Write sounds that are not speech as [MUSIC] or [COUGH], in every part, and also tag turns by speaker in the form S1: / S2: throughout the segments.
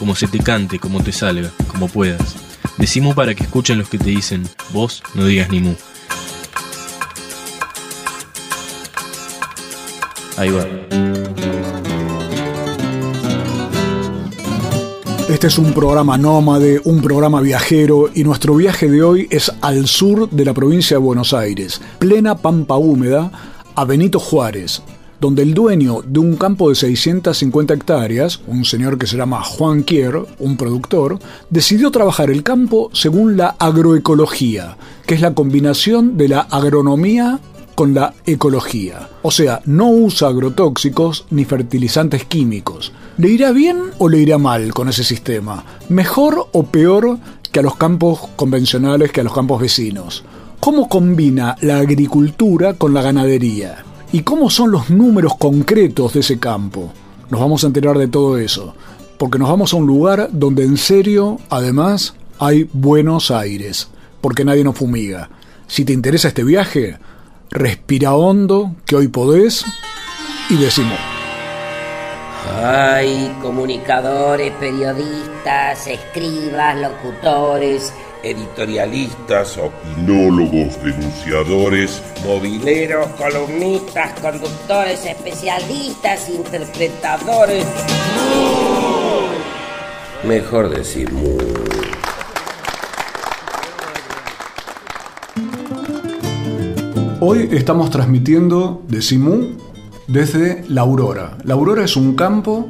S1: como se te cante, como te salga, como puedas. Decimu para que escuchen los que te dicen, vos no digas ni mu. Ahí va.
S2: Este es un programa nómade, un programa viajero y nuestro viaje de hoy es al sur de la provincia de Buenos Aires, plena pampa húmeda, a Benito Juárez, donde el dueño de un campo de 650 hectáreas, un señor que se llama Juan Kier, un productor, decidió trabajar el campo según la agroecología, que es la combinación de la agronomía con la ecología. O sea, no usa agrotóxicos ni fertilizantes químicos. ¿Le irá bien o le irá mal con ese sistema? ¿Mejor o peor que a los campos convencionales, que a los campos vecinos? ¿Cómo combina la agricultura con la ganadería? ¿Y cómo son los números concretos de ese campo? Nos vamos a enterar de todo eso, porque nos vamos a un lugar donde en serio, además, hay buenos aires, porque nadie nos fumiga. Si te interesa este viaje, respira hondo, que hoy podés, y decimos.
S3: Hay comunicadores, periodistas, escribas, locutores,
S4: editorialistas, opinólogos, denunciadores,
S3: mobileros, columnistas, conductores, especialistas, interpretadores. Mejor decir mu.
S2: Hoy estamos transmitiendo de Simú desde La Aurora. La Aurora es un campo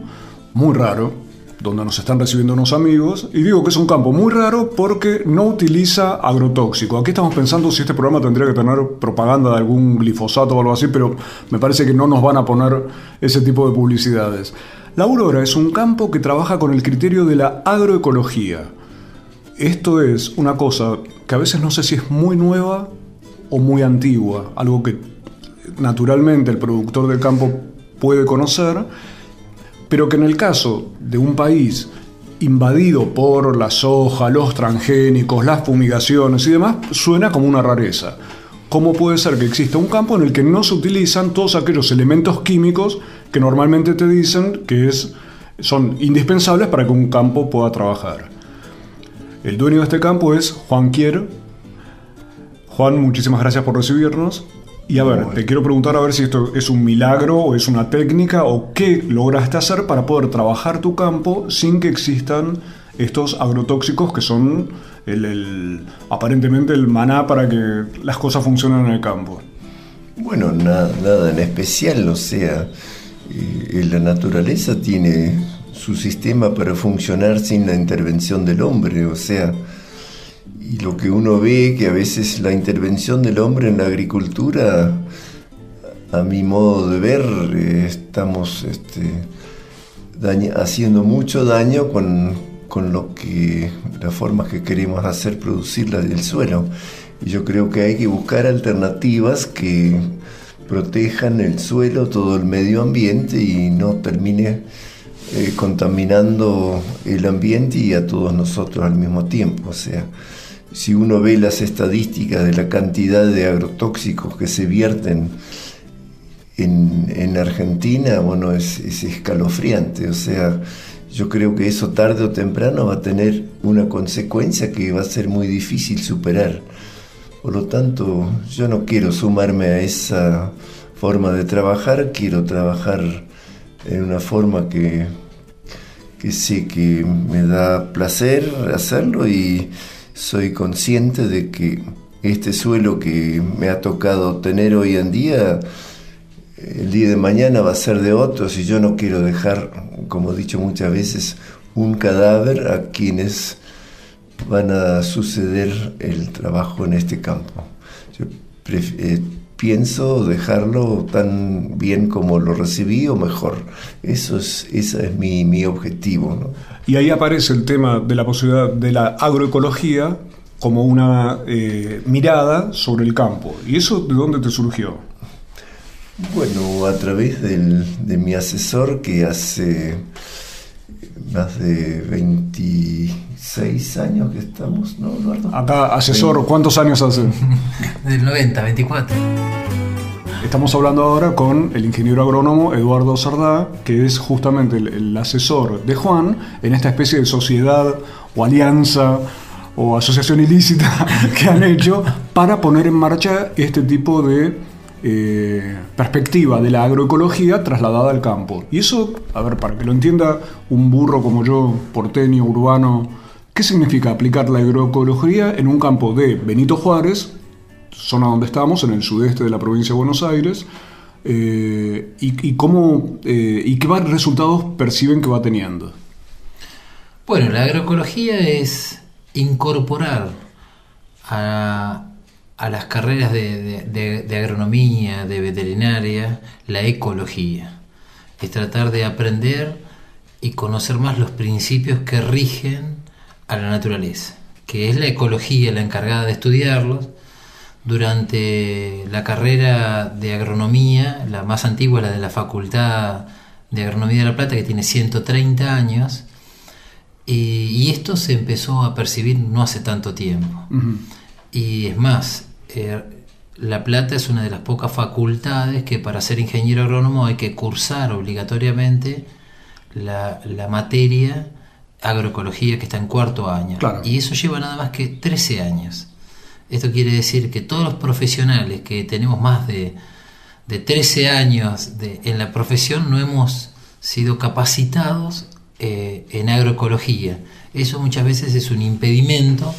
S2: muy raro, donde nos están recibiendo unos amigos, y digo que es un campo muy raro porque no utiliza agrotóxico. Aquí estamos pensando si este programa tendría que tener propaganda de algún glifosato o algo así, pero me parece que no nos van a poner ese tipo de publicidades. La Aurora es un campo que trabaja con el criterio de la agroecología. Esto es una cosa que a veces no sé si es muy nueva o muy antigua, algo que naturalmente el productor del campo puede conocer, pero que en el caso de un país invadido por la soja, los transgénicos, las fumigaciones y demás, suena como una rareza. ¿Cómo puede ser que exista un campo en el que no se utilizan todos aquellos elementos químicos que normalmente te dicen que es, son indispensables para que un campo pueda trabajar? El dueño de este campo es Juan Quier. Juan, muchísimas gracias por recibirnos. Y a ver, te quiero preguntar a ver si esto es un milagro o es una técnica o qué lograste hacer para poder trabajar tu campo sin que existan estos agrotóxicos que son el, aparentemente el maná para que las cosas funcionen en el campo.
S5: Bueno, nada, nada en especial, o sea, eh, la naturaleza tiene su sistema para funcionar sin la intervención del hombre, o sea, y lo que uno ve que a veces la intervención del hombre en la agricultura, a mi modo de ver, eh, estamos este, haciendo mucho daño con, con, lo que, las formas que queremos hacer producir el suelo. Y yo creo que hay que buscar alternativas que protejan el suelo, todo el medio ambiente y no termine eh, contaminando el ambiente y a todos nosotros al mismo tiempo. O sea, si uno ve las estadísticas de la cantidad de agrotóxicos que se vierten en, Argentina, bueno, es, es, escalofriante. O sea, yo creo que eso tarde o temprano va a tener una consecuencia que va a ser muy difícil superar. Por lo tanto, yo no quiero sumarme a esa forma de trabajar, quiero trabajar en una forma que, que sé que me da placer hacerlo y soy consciente de que este suelo que me ha tocado tener hoy en día, el día de mañana va a ser de otros y yo no quiero dejar, como he dicho muchas veces, un cadáver a quienes van a suceder el trabajo en este campo. Eh, pienso dejarlo tan bien como lo recibí o mejor. Eso es, ese es mi, mi objetivo. ¿no?
S2: Y ahí aparece el tema de la posibilidad de la agroecología como una eh, mirada sobre el campo. ¿Y eso de dónde te surgió?
S5: Bueno, a través del, de mi asesor que hace más de 26 años que estamos, ¿no, Eduardo?
S2: Acá, asesor, ¿cuántos años hace? [LAUGHS]
S6: Del 90, 24.
S2: Estamos hablando ahora con el ingeniero agrónomo Eduardo Sardá, que es justamente el, el asesor de Juan en esta especie de sociedad o alianza o asociación ilícita [LAUGHS] que han hecho para poner en marcha este tipo de eh, perspectiva de la agroecología trasladada al campo. Y eso, a ver, para que lo entienda un burro como yo, porteño, urbano, ¿qué significa aplicar la agroecología en un campo de Benito Juárez, zona donde estamos, en el sudeste de la provincia de Buenos Aires, eh, y, cómo, eh, y qué resultados perciben que va teniendo?
S6: Bueno, la agroecología es incorporar a, las carreras de, agronomía, de veterinaria, la ecología. Es tratar de aprender y conocer más los principios que rigen a la naturaleza, que es la ecología la encargada de estudiarlos. Durante la carrera de agronomía, la más antigua, la de la Facultad de Agronomía de La Plata, que tiene 130 años, y, y, esto se empezó a percibir no hace tanto tiempo. Uh -huh. Y es más, eh, La Plata es una de las pocas facultades que para ser ingeniero agrónomo hay que cursar obligatoriamente la, la materia agroecología que está en cuarto año.
S2: Claro.
S6: Y eso lleva nada más que 13 años. Esto quiere decir que todos los profesionales que tenemos más de, de 13 años de, en la profesión no hemos sido capacitados eh, en agroecología. Eso muchas veces es un impedimento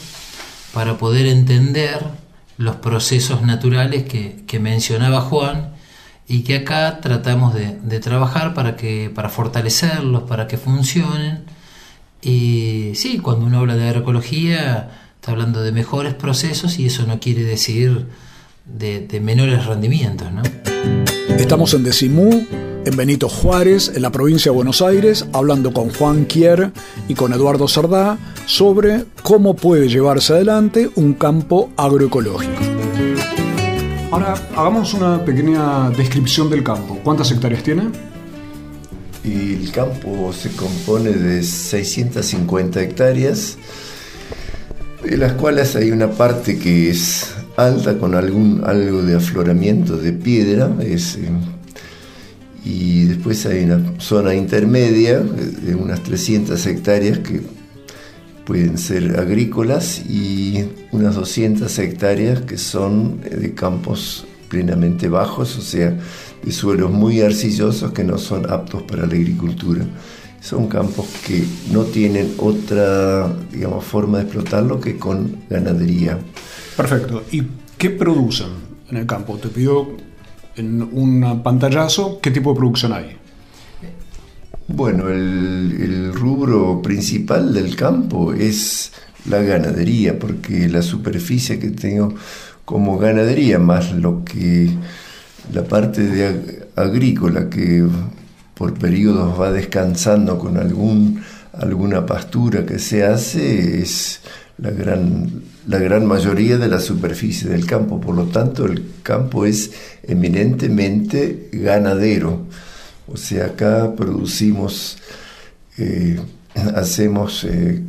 S6: para poder entender los procesos naturales que, que mencionaba Juan y que acá tratamos de, de, trabajar para, que, para fortalecerlos, para que funcionen. Y sí, cuando uno habla de agroecología, está hablando de mejores procesos y eso no quiere decir de, de menores rendimientos. ¿no?
S2: Estamos en Decimú en Benito Juárez, en la provincia de Buenos Aires, hablando con Juan Kier y con Eduardo Sardá sobre cómo puede llevarse adelante un campo agroecológico. Ahora, hagamos una pequeña descripción del campo. ¿Cuántas hectáreas tiene?
S5: El campo se compone de 650 hectáreas, de las cuales hay una parte que es alta con algún algo de afloramiento de piedra, es y después hay una zona intermedia de unas 300 hectáreas que pueden ser agrícolas y unas 200 hectáreas que son de campos plenamente bajos, o sea, de suelos muy arcillosos que no son aptos para la agricultura. Son campos que no tienen otra, digamos, forma de explotarlo que con ganadería.
S2: Perfecto. ¿Y qué producen en el campo? Te pido en un pantallazo, ¿qué tipo de producción hay?
S5: Bueno, el, el, rubro principal del campo es la ganadería, porque la superficie que tengo como ganadería, más lo que la parte de agrícola que por periodos va descansando con algún, alguna pastura que se hace, es la gran, la gran mayoría de la superficie del campo. Por lo tanto, el campo es eminentemente ganadero. O sea, acá producimos, eh, hacemos eh,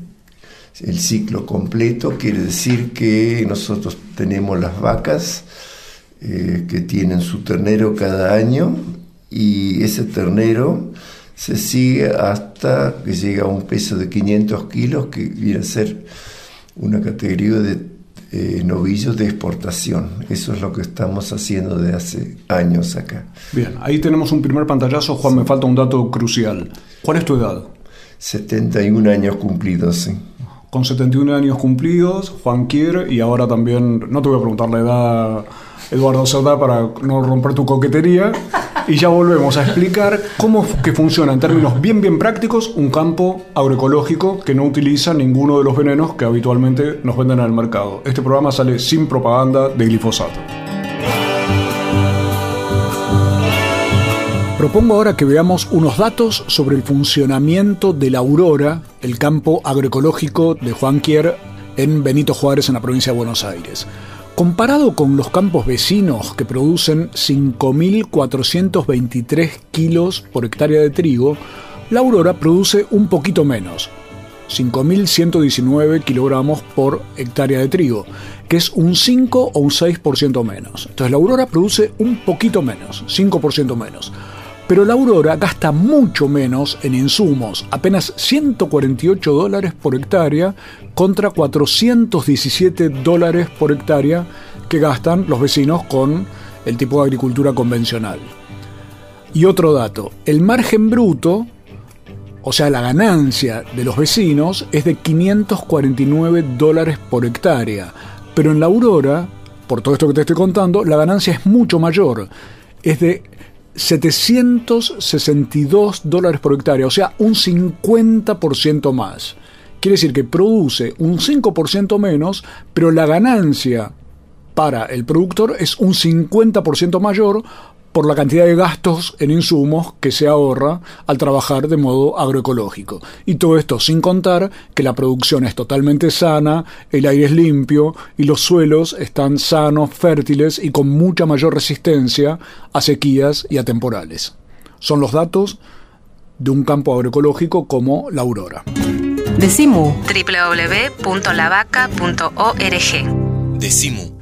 S5: el ciclo completo, quiere decir que nosotros tenemos las vacas eh, que tienen su ternero cada año y ese ternero se sigue hasta que llega a un peso de 500 kilos, que viene a ser una categoría de eh, novillos de exportación. Eso es lo que estamos haciendo de hace años acá.
S2: Bien, ahí tenemos un primer pantallazo. Juan, sí. me falta un dato crucial. ¿Cuál es tu edad?
S5: 71 años cumplidos, sí.
S2: Con 71 años cumplidos, Juan Kier, y ahora también, no te voy a preguntar la edad, Eduardo Cerdá, para no romper tu coquetería, y ya volvemos a explicar cómo que funciona en términos bien bien prácticos un campo agroecológico que no utiliza ninguno de los venenos que habitualmente nos venden en el mercado. Este programa sale sin propaganda de glifosato. propongo ahora que veamos unos datos sobre el funcionamiento de la Aurora, el campo agroecológico de Juan Quier en Benito Juárez, en la provincia de Buenos Aires. Comparado con los campos vecinos que producen 5.423 kilos por hectárea de trigo, la Aurora produce un poquito menos, 5.119 kilogramos por hectárea de trigo, que es un 5 o un 6% menos. Entonces la Aurora produce un poquito menos, 5% menos. Pero la Aurora gasta mucho menos en insumos, apenas 148 dólares por hectárea contra 417 dólares por hectárea que gastan los vecinos con el tipo de agricultura convencional. Y otro dato, el margen bruto o sea, la ganancia de los vecinos es de 549 dólares por hectárea. Pero en la Aurora, por todo esto que te estoy contando, la ganancia es mucho mayor. Es de 762 dólares por hectárea, o sea, un 50% más. Quiere decir que produce un 5% menos, pero la ganancia para el productor es un 50% mayor por la cantidad de gastos en insumos que se ahorra al trabajar de modo agroecológico. Y todo esto sin contar que la producción es totalmente sana, el aire es limpio y los suelos están sanos, fértiles y con mucha mayor resistencia a sequías y a temporales. Son los datos de un campo agroecológico como la Aurora.
S7: Decimu www.lavaca.org
S8: Decimu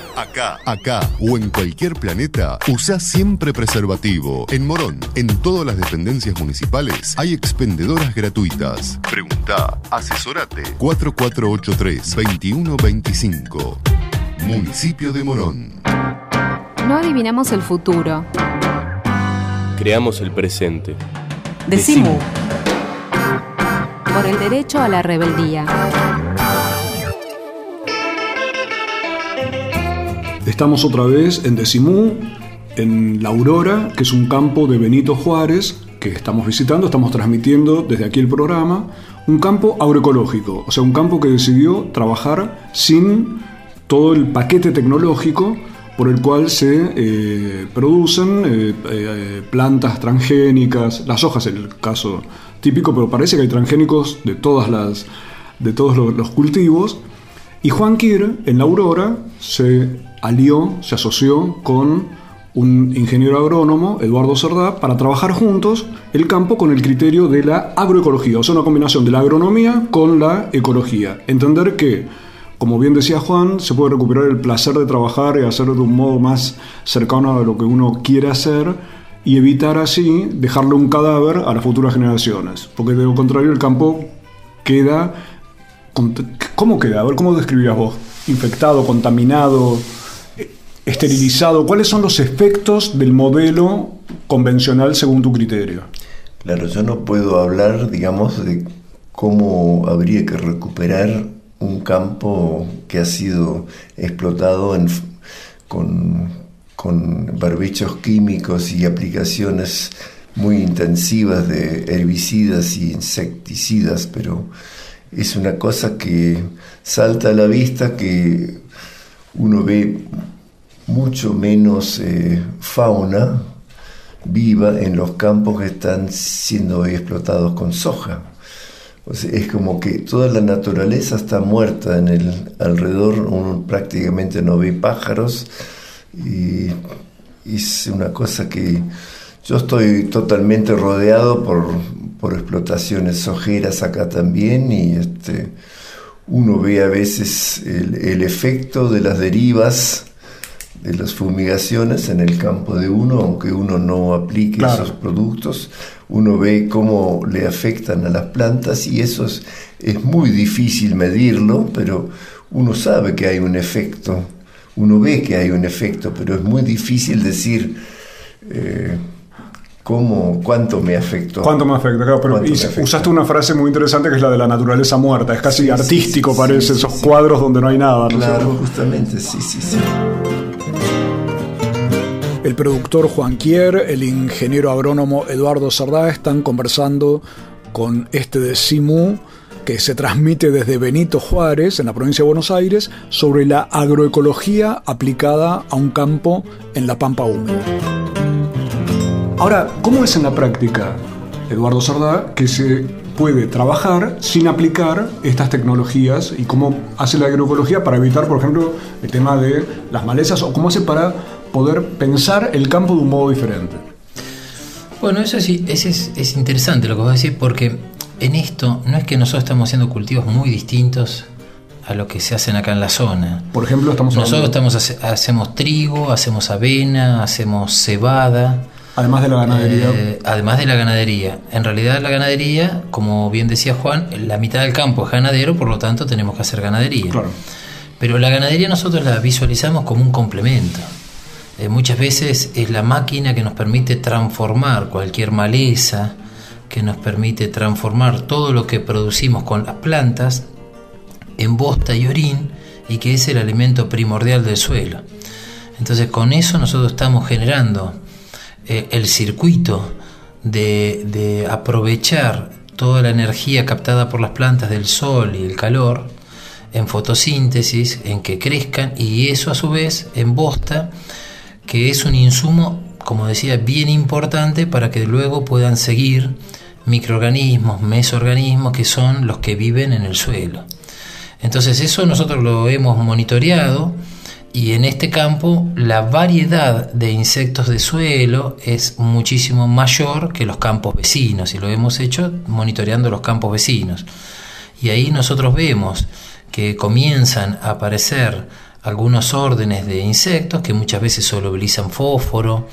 S9: Acá, acá o en cualquier planeta, usa siempre preservativo. En Morón, en todas las dependencias municipales, hay expendedoras gratuitas. Pregunta, asesorate 4483-2125. Municipio de Morón.
S10: No adivinamos el futuro.
S1: Creamos el presente.
S7: Decimu.
S10: Por el derecho a la rebeldía.
S2: Estamos otra vez en Decimú, en La Aurora, que es un campo de Benito Juárez que estamos visitando, estamos transmitiendo desde aquí el programa, un campo agroecológico, o sea, un campo que decidió trabajar sin todo el paquete tecnológico por el cual se eh, producen eh, eh, plantas transgénicas, las hojas es el caso típico, pero parece que hay transgénicos de, todas las, de todos los, cultivos. Y Juan en La Aurora, se alió, se asoció con un ingeniero agrónomo, Eduardo Cerdá, para trabajar juntos el campo con el criterio de la agroecología, o sea, una combinación de la agronomía con la ecología. Entender que, como bien decía Juan, se puede recuperar el placer de trabajar y hacerlo de un modo más cercano a lo que uno quiere hacer y evitar así dejarle un cadáver a las futuras generaciones, porque de lo contrario el campo queda... ¿Cómo queda? A ver, ¿cómo describías vos? Infectado, contaminado, esterilizado, ¿cuáles son los efectos del modelo convencional según tu criterio?
S5: Claro, yo no puedo hablar, digamos, de cómo habría que recuperar un campo que ha sido explotado con, con barbichos químicos y aplicaciones muy intensivas de herbicidas y insecticidas, pero es una cosa que salta a la vista que uno ve mucho menos eh, fauna viva en los campos que están siendo explotados con soja. es como que toda la naturaleza está muerta en el alrededor, uno prácticamente no ve pájaros y, es una cosa que yo estoy totalmente rodeado por, por explotaciones sojeras acá también y este uno ve a veces el efecto de las derivas de las fumigaciones en el campo de uno, aunque uno no aplique
S2: Claro.
S5: esos productos, uno ve cómo le afectan a las plantas y eso es, es muy difícil medirlo, pero uno sabe que hay un efecto, uno ve que hay un efecto, pero es muy difícil decir eh, cómo, cuánto me afectó.
S2: ¿Cuánto me afecta? Claro, pero usaste una frase muy interesante que es la de la naturaleza muerta. Es casi
S5: Sí,
S2: artístico,
S5: sí,
S2: parece,
S5: sí,
S2: esos cuadros donde no hay nada. ¿no
S5: Claro, justamente, sí, sí, sí.
S11: El productor Juan Quier, el ingeniero agrónomo Eduardo Sardá están conversando con este de Simú que se transmite desde Benito Juárez, en la provincia de Buenos Aires, sobre la agroecología aplicada a un campo en la pampa húmeda.
S2: Ahora, ¿cómo es en la práctica, Eduardo Sardá, que se puede trabajar sin aplicar estas tecnologías y cómo hace la agroecología para evitar, por ejemplo, el tema de las malezas o cómo hace para poder pensar el campo de un modo diferente?
S6: Bueno, eso sí, ese es, es interesante lo que vos decís, porque en esto no es que nosotros estamos haciendo cultivos muy distintos a lo que se hacen acá en la zona.
S2: Por ejemplo, estamos
S6: Nosotros
S2: hablando-
S6: estamos hace- hacemos trigo, hacemos avena, hacemos cebada.
S2: Además de la ganadería.
S6: eh, además de la ganadería. En realidad la ganadería, como bien decía Juan, la mitad del campo es ganadero, por lo tanto tenemos que hacer ganadería.
S2: Claro.
S6: Pero la ganadería nosotros la visualizamos como un complemento. Eh, muchas veces es la máquina que nos permite transformar cualquier maleza, que nos permite transformar todo lo que producimos con las plantas en bosta y orín y que es el alimento primordial del suelo. Entonces con eso nosotros estamos generando eh, el circuito de, de aprovechar toda la energía captada por las plantas del sol y el calor en fotosíntesis, en que crezcan y eso a su vez en bosta, que es un insumo, como decía, bien importante para que luego puedan seguir microorganismos, mesoorganismos que son los que viven en el suelo. Entonces eso nosotros lo hemos monitoreado y en este campo la variedad de insectos de suelo es muchísimo mayor que los campos vecinos y lo hemos hecho monitoreando los campos vecinos. Y ahí nosotros vemos que comienzan a aparecer algunos órdenes de insectos que muchas veces solubilizan fósforo,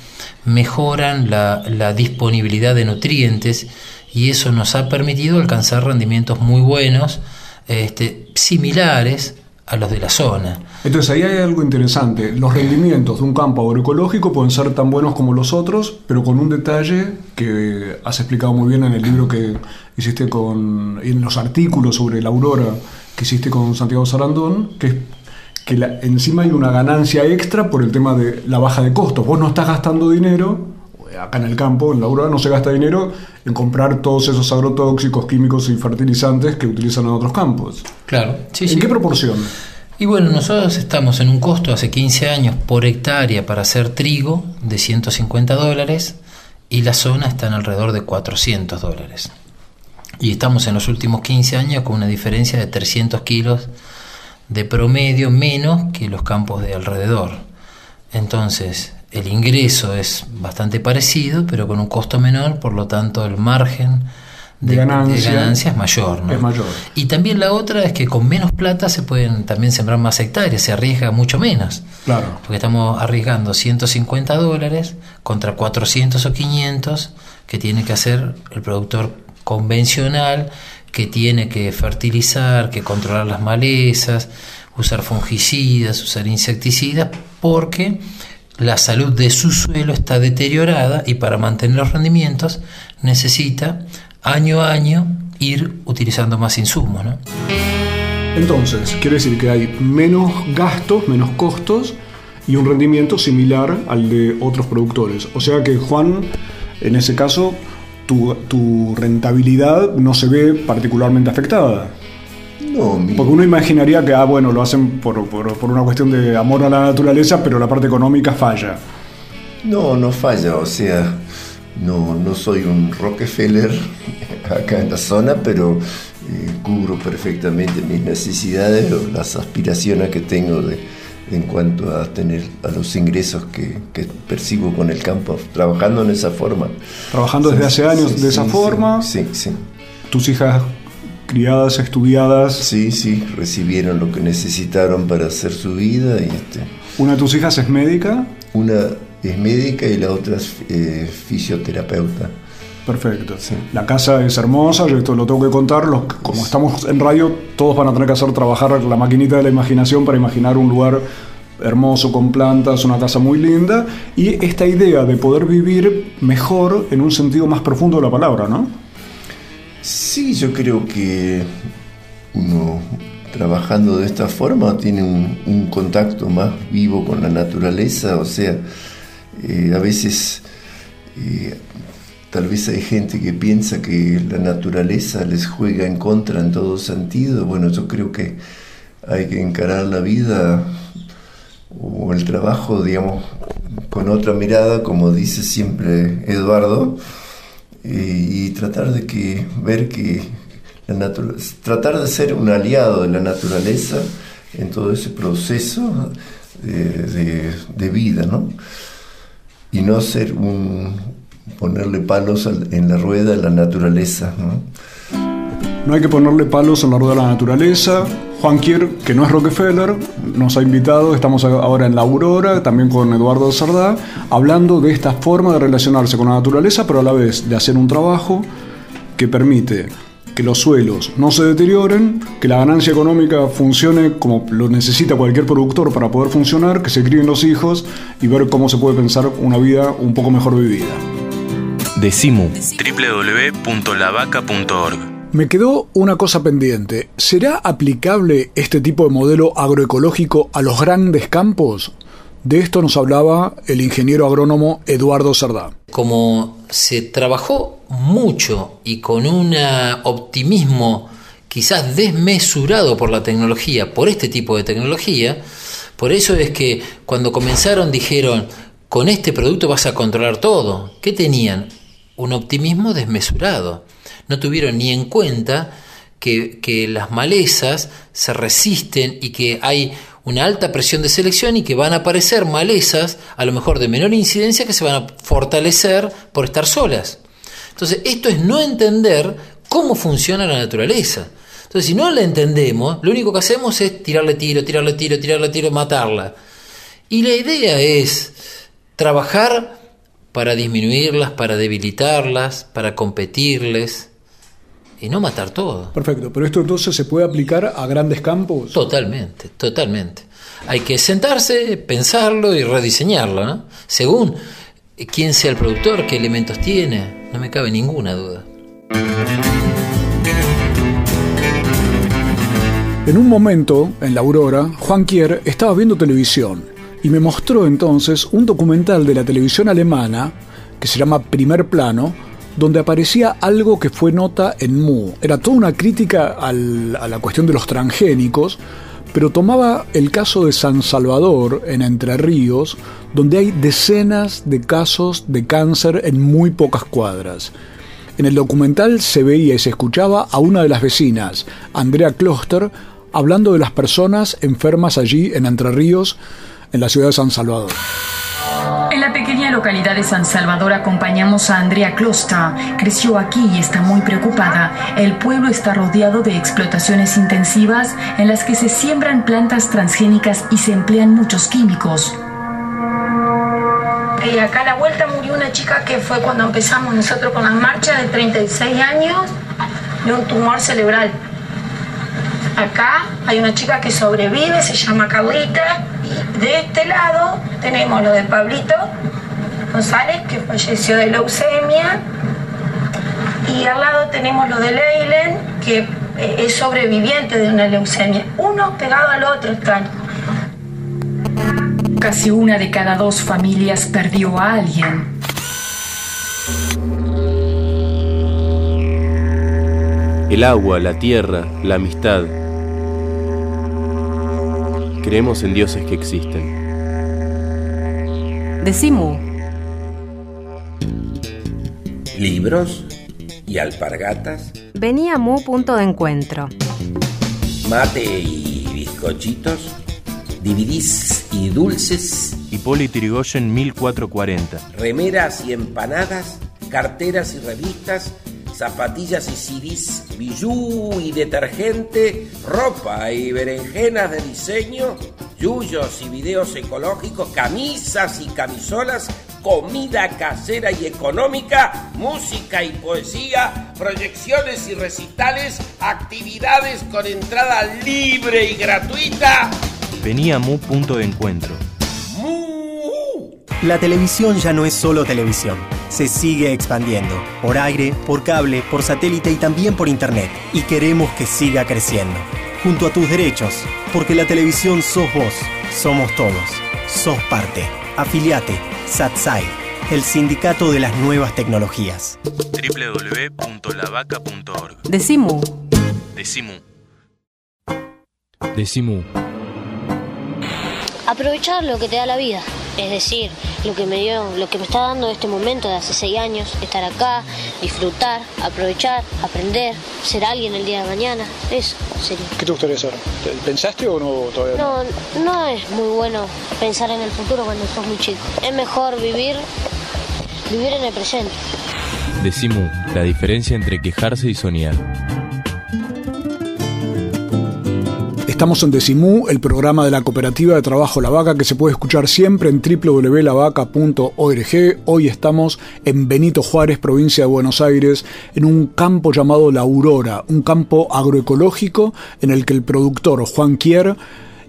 S6: mejoran la, disponibilidad de nutrientes y eso nos ha permitido alcanzar rendimientos muy buenos, este, similares a los de la zona.
S2: Entonces ahí hay algo interesante. Los rendimientos de un campo agroecológico pueden ser tan buenos como los otros, pero con un detalle que has explicado muy bien en el libro que hiciste con. en los artículos sobre la aurora que hiciste con Santiago Sarandón, que es que la- encima hay una ganancia extra por el tema de la baja de costos. Vos no estás gastando dinero, acá en el campo, en la aurora, no se gasta dinero en comprar todos esos agrotóxicos, químicos y fertilizantes que utilizan en otros campos.
S6: Claro, sí,
S2: ¿En
S6: sí.
S2: qué proporción?
S6: Y bueno, nosotros estamos en un costo hace 15 años por hectárea para hacer trigo de 150 dólares y la zona está en alrededor de 400 dólares. Y estamos en los últimos 15 años con una diferencia de 300 kilos de promedio menos que los campos de alrededor. Entonces, el ingreso es bastante parecido, pero con un costo menor, por lo tanto el margen
S2: De ganancia.
S6: ganancia es mayor. ¿no?
S2: Es mayor.
S6: Y también la otra es que con menos plata se pueden también sembrar más hectáreas, se arriesga mucho menos.
S2: Claro.
S6: Porque estamos arriesgando 150 dólares contra 400 o 500 que tiene que hacer el productor convencional, que tiene que fertilizar, que controlar las malezas, usar fungicidas, usar insecticidas, porque la salud de su suelo está deteriorada y para mantener los rendimientos necesita año a año ir utilizando más insumos. ¿no?
S2: Entonces, quiere decir que hay menos gastos, menos costos y un rendimiento similar al de otros productores. O sea que, Juan, en ese caso, tu, tu rentabilidad no se ve particularmente afectada.
S5: No, mi-
S2: Porque uno imaginaría que, ah, bueno, lo hacen por, por- por una cuestión de amor a la naturaleza, pero la parte económica falla.
S5: No, no falla, o sea, no, no soy un Rockefeller [LAUGHS] acá en la zona, pero eh, cubro perfectamente mis necesidades o las aspiraciones que tengo de, en cuanto a tener a los ingresos que, que percibo con el campo, trabajando en esa forma.
S2: Trabajando desde hace años
S5: Sí,
S2: de esa
S5: sí,
S2: forma,
S5: Sí, sí.
S2: tus hijas criadas, estudiadas.
S5: Sí, sí, recibieron lo que necesitaron para hacer su vida. Y este,
S2: ¿Una de tus hijas es médica?
S5: una es médica y la otra es eh, fisioterapeuta.
S2: Perfecto. La casa es hermosa, yo esto lo tengo que contar. Los, como estamos en radio, todos van a tener que hacer trabajar la maquinita de la imaginación para imaginar un lugar hermoso con plantas, una casa muy linda. Y esta idea de poder vivir mejor en un sentido más profundo de la palabra, ¿no?
S5: Sí, yo creo que uno trabajando de esta forma tiene un, un contacto más vivo con la naturaleza, o sea, eh, a veces eh, tal vez hay gente que piensa que la naturaleza les juega en contra en todo sentido, bueno, yo creo que hay que encarar la vida o el trabajo, digamos, con otra mirada, como dice siempre Eduardo, y tratar de que ver que la tratar de ser un aliado de la naturaleza en todo ese proceso de- de vida, ¿no? Y no ser un ponerle palos al- en la rueda de la naturaleza, ¿no?
S2: No hay que ponerle palos en la rueda de la naturaleza. Juan Kier, que no es Rockefeller, nos ha invitado, estamos ahora en La Aurora, también con Eduardo Sardá, hablando de esta forma de relacionarse con la naturaleza, pero a la vez de hacer un trabajo que permite que los suelos no se deterioren, que la ganancia económica funcione como lo necesita cualquier productor para poder funcionar, que se críen los hijos y ver cómo se puede pensar una vida un poco mejor vivida.
S1: Decimu. www.lavaca.org.
S11: Me quedó una cosa pendiente. ¿Será aplicable este tipo de modelo agroecológico a los grandes campos? De esto nos hablaba el ingeniero agrónomo Eduardo Sardá.
S6: Como se trabajó mucho y con un optimismo quizás desmesurado por la tecnología, por este tipo de tecnología, por eso es que cuando comenzaron dijeron, con este producto vas a controlar todo. ¿Qué tenían? Un optimismo desmesurado. No tuvieron ni en cuenta que, que las malezas se resisten y que hay una alta presión de selección y que van a aparecer malezas, a lo mejor de menor incidencia, que se van a fortalecer por estar solas. Entonces, esto es no entender cómo funciona la naturaleza. Entonces, si no la entendemos, lo único que hacemos es tirarle tiro, tirarle tiro, tirarle tiro, matarla. Y la idea es trabajar para disminuirlas, para debilitarlas, para competirles y no matar todo.
S11: Perfecto, pero esto entonces se puede aplicar a grandes campos.
S6: Totalmente, totalmente. Hay que sentarse, pensarlo y rediseñarlo, ¿no? Según quién sea el productor, qué elementos tiene, no me cabe ninguna duda.
S11: En un momento, en la Aurora, Juan Kier estaba viendo televisión y me mostró entonces un documental de la televisión alemana que se llama Primer Plano, donde aparecía algo que fue nota en Mu. Era toda una crítica a la cuestión de los transgénicos, pero tomaba el caso de San Salvador, en Entre Ríos, donde hay decenas de casos de cáncer en muy pocas cuadras. En el documental se veía y se escuchaba a una de las vecinas, Andrea Kloster, hablando de las personas enfermas allí en Entre Ríos, en la ciudad de San Salvador.
S12: En la pequeña localidad de San Salvador acompañamos a Andrea Closta. Creció aquí y está muy preocupada. El pueblo está rodeado de explotaciones intensivas en las que se siembran plantas transgénicas y se emplean muchos químicos.
S13: Y acá a la vuelta murió una chica que fue cuando empezamos nosotros con las marchas de 36 años de un tumor cerebral. Acá hay una chica que sobrevive, se llama Carlita. Y de este lado tenemos lo de Pablito González, que falleció de leucemia. Y al lado tenemos lo de Leilen, que eh, es sobreviviente de una leucemia. Uno pegado al otro están.
S12: Casi una de cada dos familias perdió a alguien.
S1: El agua, la tierra, la amistad. Creemos en dioses que existen.
S7: Decimu.
S3: Libros y alpargatas,
S7: Venía Mu punto de encuentro.
S3: mate y bizcochitos, DVDs y dulces,
S1: Hipólito Yrigoyen 1440.
S3: remeras y empanadas, carteras y revistas, zapatillas y CDs, bijú y detergente, ropa y berenjenas de diseño, yuyos y videos ecológicos, camisas y camisolas, comida casera y económica, música y poesía, proyecciones y recitales, actividades con entrada libre y gratuita.
S1: Venía a Mu Punto de Encuentro.
S14: La televisión ya no es solo televisión. Se sigue expandiendo. Por aire, por cable, por satélite y también por internet. Y queremos que siga creciendo. Junto a tus derechos. Porque la televisión sos vos. Somos todos. Sos parte. Afiliate. SATSAI. El sindicato de las nuevas tecnologías.
S1: www.lavaca.org
S10: Decimu.
S1: Decimu. Decimu.
S15: Aprovechar lo que te da la vida, es decir, lo que me dio, lo que me está dando este momento de hace seis años, estar acá, disfrutar, aprovechar, aprender, ser alguien el día de mañana, eso sería.
S2: ¿Qué te gustaría ser? ¿Pensaste o no todavía?
S15: No, no es muy bueno pensar en el futuro cuando sos muy chico. Es mejor vivir, vivir en el presente.
S1: Decimu. La diferencia entre quejarse y soñar.
S2: Estamos en Decimú, el programa de la Cooperativa de Trabajo La Vaca que se puede escuchar siempre en www.lavaca.org. Hoy estamos en Benito Juárez, provincia de Buenos Aires, en un campo llamado La Aurora, un campo agroecológico en el que el productor Juan Kier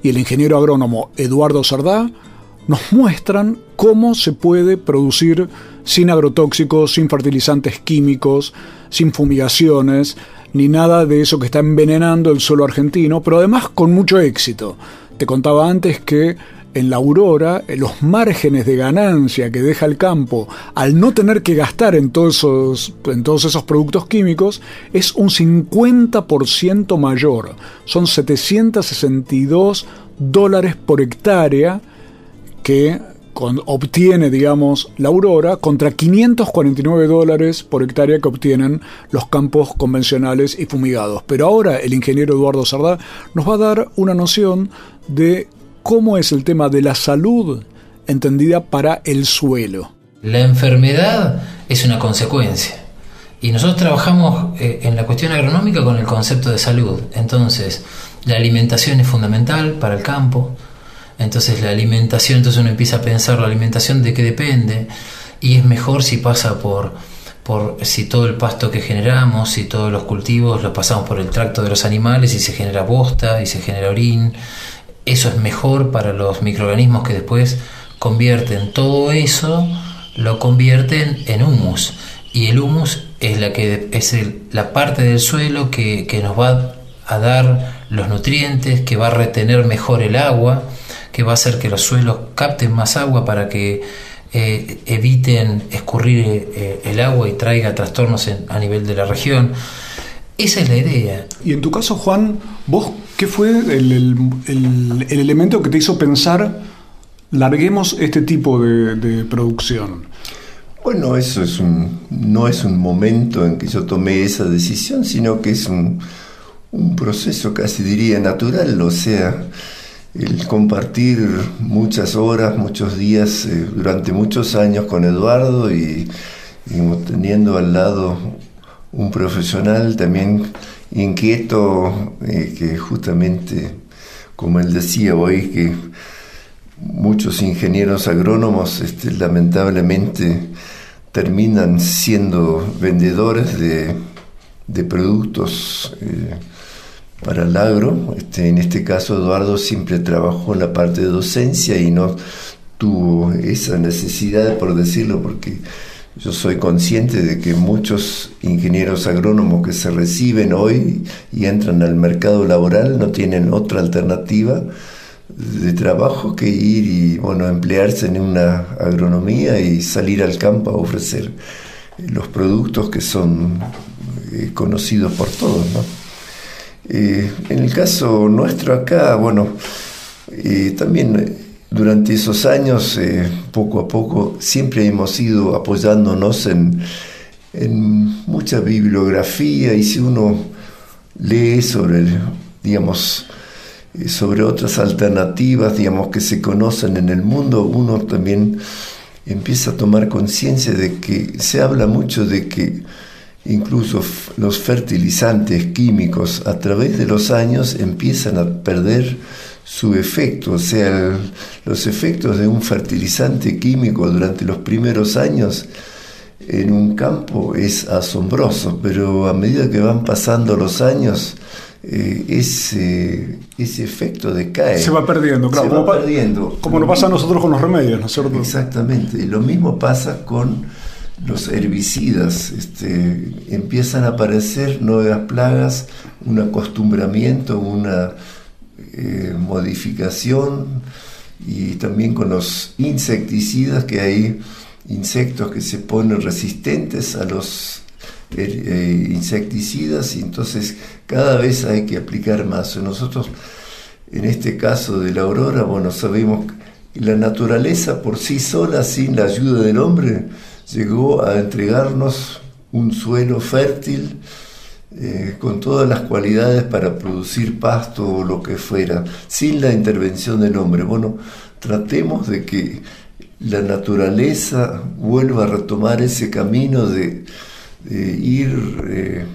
S2: y el ingeniero agrónomo Eduardo Sardá nos muestran cómo se puede producir sin agrotóxicos, sin fertilizantes químicos, sin fumigaciones, ni nada de eso que está envenenando el suelo argentino, pero además con mucho éxito. Te contaba antes que en la aurora los márgenes de ganancia que deja el campo al no tener que gastar en todos esos, en todos esos productos químicos es un 50% mayor. Son 762 dólares por hectárea que obtiene, digamos, la Aurora contra 549 dólares por hectárea que obtienen los campos convencionales y fumigados. Pero ahora el ingeniero Eduardo Sardá nos va a dar una noción de cómo es el tema de la salud entendida para el suelo.
S6: La enfermedad es una consecuencia. Y nosotros trabajamos eh, en la cuestión agronómica con el concepto de salud. Entonces, la alimentación es fundamental para el campo, entonces la alimentación, entonces uno empieza a pensar la alimentación de qué depende y es mejor si pasa por, por si todo el pasto que generamos, si todos los cultivos los pasamos por el tracto de los animales y se genera bosta y se genera orín. Eso es mejor para los microorganismos que después convierten todo eso, lo convierten en humus. Y el humus es la, que, es la parte del suelo que, que nos va a dar los nutrientes, que va a retener mejor el agua que va a hacer que los suelos capten más agua para que eh, eviten escurrir eh, el agua y traiga trastornos a nivel de la región. Esa es la idea.
S16: Y en tu caso, Juan, vos, ¿qué fue el, elemento que te hizo pensar, larguemos este tipo de, producción?
S5: Bueno, eso es un, no es un momento en que yo tomé esa decisión, sino que es un, un proceso casi diría natural, o sea, el compartir muchas horas, muchos días, eh, durante muchos años con Eduardo y, teniendo al lado un profesional también inquieto, eh, que justamente, como él decía hoy, que muchos ingenieros agrónomos este, lamentablemente terminan siendo vendedores de, productos. Eh, para el agro. Este, en este caso, Eduardo siempre trabajó en la parte de docencia y no tuvo esa necesidad, por decirlo, porque yo soy consciente de que muchos ingenieros agrónomos que se reciben hoy y entran al mercado laboral no tienen otra alternativa de trabajo que ir y bueno emplearse en una agronomía y salir al campo a ofrecer los productos que son eh, conocidos por todos, ¿no? Eh, en el caso nuestro acá, bueno, eh, también durante esos años, eh, poco a poco, siempre hemos ido apoyándonos en, mucha bibliografía y si uno lee sobre, digamos, sobre otras alternativas, digamos, que se conocen en el mundo, uno también empieza a tomar conciencia de que se habla mucho de que incluso los fertilizantes químicos a través de los años empiezan a perder su efecto, o sea, los efectos de un fertilizante químico durante los primeros años en un campo es asombroso, pero a medida que van pasando los años, eh, ese, ese efecto decae.
S2: Se va perdiendo, claro.
S5: Se va perdiendo.
S2: Como nos pasa a nosotros con los remedios, ¿no es cierto?
S5: Exactamente. Y lo mismo pasa con los herbicidas. Este, empiezan a aparecer nuevas plagas, un acostumbramiento, una eh, modificación y también con los insecticidas que hay insectos que se ponen resistentes a los eh, eh, insecticidas y entonces cada vez hay que aplicar más. Nosotros, en este caso de la aurora, bueno, sabemos que la naturaleza por sí sola, sin la ayuda del hombre, llegó a entregarnos un suelo fértil eh, con todas las cualidades para producir pasto o lo que fuera, sin la intervención del hombre. Bueno, tratemos de que la naturaleza vuelva a retomar ese camino de, ir eh,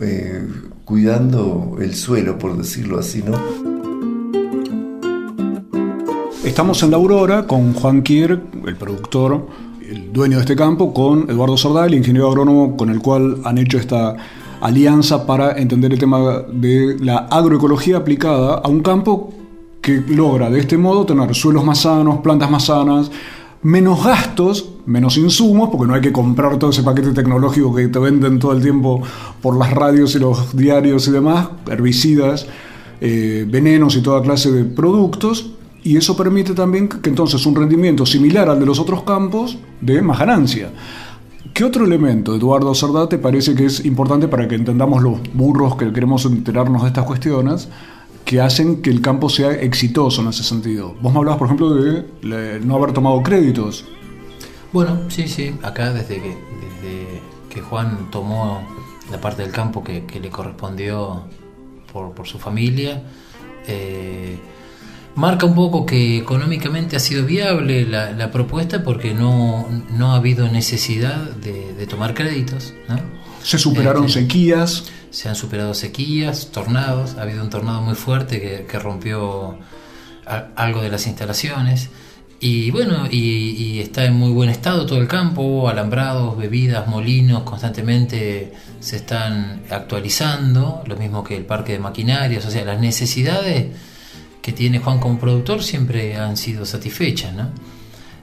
S5: eh, cuidando el suelo, por decirlo así, ¿no?
S2: Estamos en La Aurora con Juan Kier, el productor, el dueño de este campo, con Eduardo Sardá, el ingeniero agrónomo con el cual han hecho esta alianza para entender el tema de la agroecología aplicada a un campo que logra de este modo tener suelos más sanos, plantas más sanas, menos gastos, menos insumos, porque no hay que comprar todo ese paquete tecnológico que te venden todo el tiempo por las radios y los diarios y demás, herbicidas, eh, venenos y toda clase de productos, y eso permite también que entonces un rendimiento similar al de los otros campos de más ganancia. ¿Qué otro elemento, Eduardo Sardá, te parece que es importante para que entendamos los burros que queremos enterarnos de estas cuestiones? que hacen que el campo sea exitoso en ese sentido. Vos me hablabas, por ejemplo, de no haber tomado créditos.
S6: Bueno, sí, sí, acá desde que, desde que Juan tomó la parte del campo que, le correspondió por, su familia, eh, marca un poco que económicamente ha sido viable la, propuesta porque no, no, ha habido necesidad de, tomar créditos.
S2: Se superaron este, sequías
S6: se han superado sequías, tornados, ha habido un tornado muy fuerte que, rompió algo de las instalaciones. Y bueno, y, está en muy buen estado todo el campo, alambrados, bebidas, molinos, constantemente se están actualizando, lo mismo que el parque de maquinarias, o sea, las necesidades que tiene Juan como productor siempre han sido satisfechas, ¿no?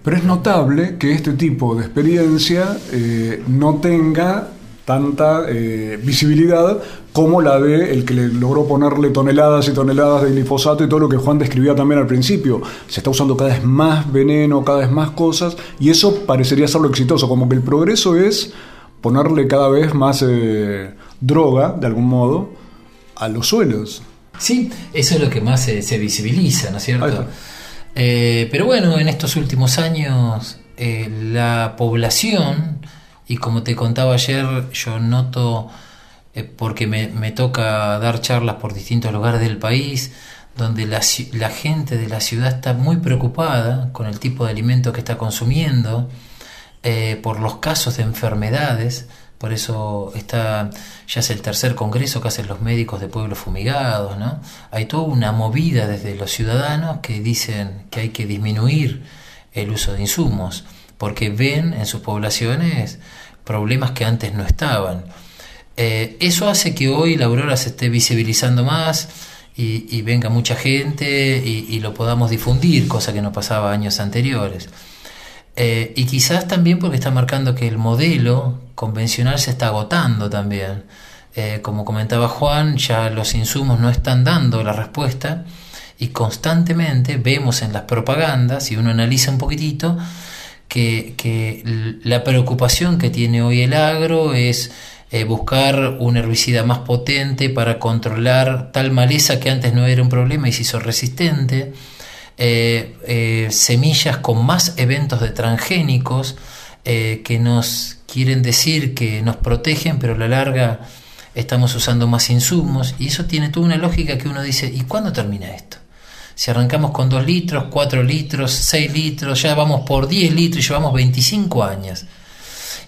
S2: Pero es notable que este tipo de experiencia eh, no tenga tanta eh, visibilidad como la de el que le logró ponerle toneladas y toneladas de glifosato y todo lo que Juan describía también al principio. Se está usando cada vez más veneno, cada vez más cosas, y eso parecería ser lo exitoso, como que el progreso es ponerle cada vez más eh, droga, de algún modo, a los suelos.
S6: Sí, eso es lo que más se, visibiliza, ¿no es cierto? Eh, pero bueno, en estos últimos años la población y como te contaba ayer, yo noto, eh, porque me, me, toca dar charlas por distintos lugares del país, donde la, la, gente de la ciudad está muy preocupada con el tipo de alimento que está consumiendo, eh, por los casos de enfermedades, por eso está, ya es el tercer congreso que hacen los médicos de pueblos fumigados, ¿no? Hay toda una movida desde los ciudadanos que dicen que hay que disminuir el uso de insumos porque ven en sus poblaciones problemas que antes no estaban. Eh, eso hace que hoy la aurora se esté visibilizando más y, venga mucha gente y, lo podamos difundir, cosa que no pasaba años anteriores. Eh, y quizás también porque está marcando que el modelo convencional se está agotando también. Eh, como comentaba Juan, ya los insumos no están dando la respuesta y constantemente vemos en las propagandas, si uno analiza un poquitito, que, la preocupación que tiene hoy el agro es eh, buscar un herbicida más potente para controlar tal maleza que antes no era un problema y se hizo resistente, eh, eh, semillas con más eventos de transgénicos que nos quieren decir que nos protegen, pero a la larga estamos usando más insumos y eso tiene toda una lógica que uno dice, ¿y cuándo termina esto? Si arrancamos con 2 litros, 4 litros, 6 litros, ya vamos por 10 litros y llevamos 25 años.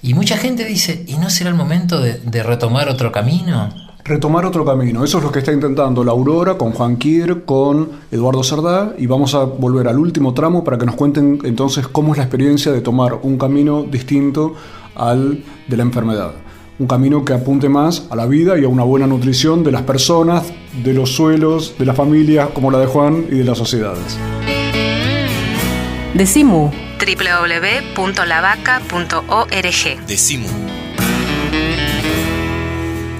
S6: Y mucha gente dice, ¿y no será el momento de retomar otro camino?
S17: Retomar otro camino. Eso es lo que está intentando la Aurora con Juan Kier, con Eduardo Cerdá y vamos a volver al último tramo para que nos cuenten entonces cómo es la experiencia de tomar un camino distinto al de la enfermedad. Un camino que apunte más a la vida y a una buena nutrición de las personas, de los suelos, de las familias como la de Juan y de las sociedades.
S1: Decimu
S18: www.lavaca.org
S19: Decimu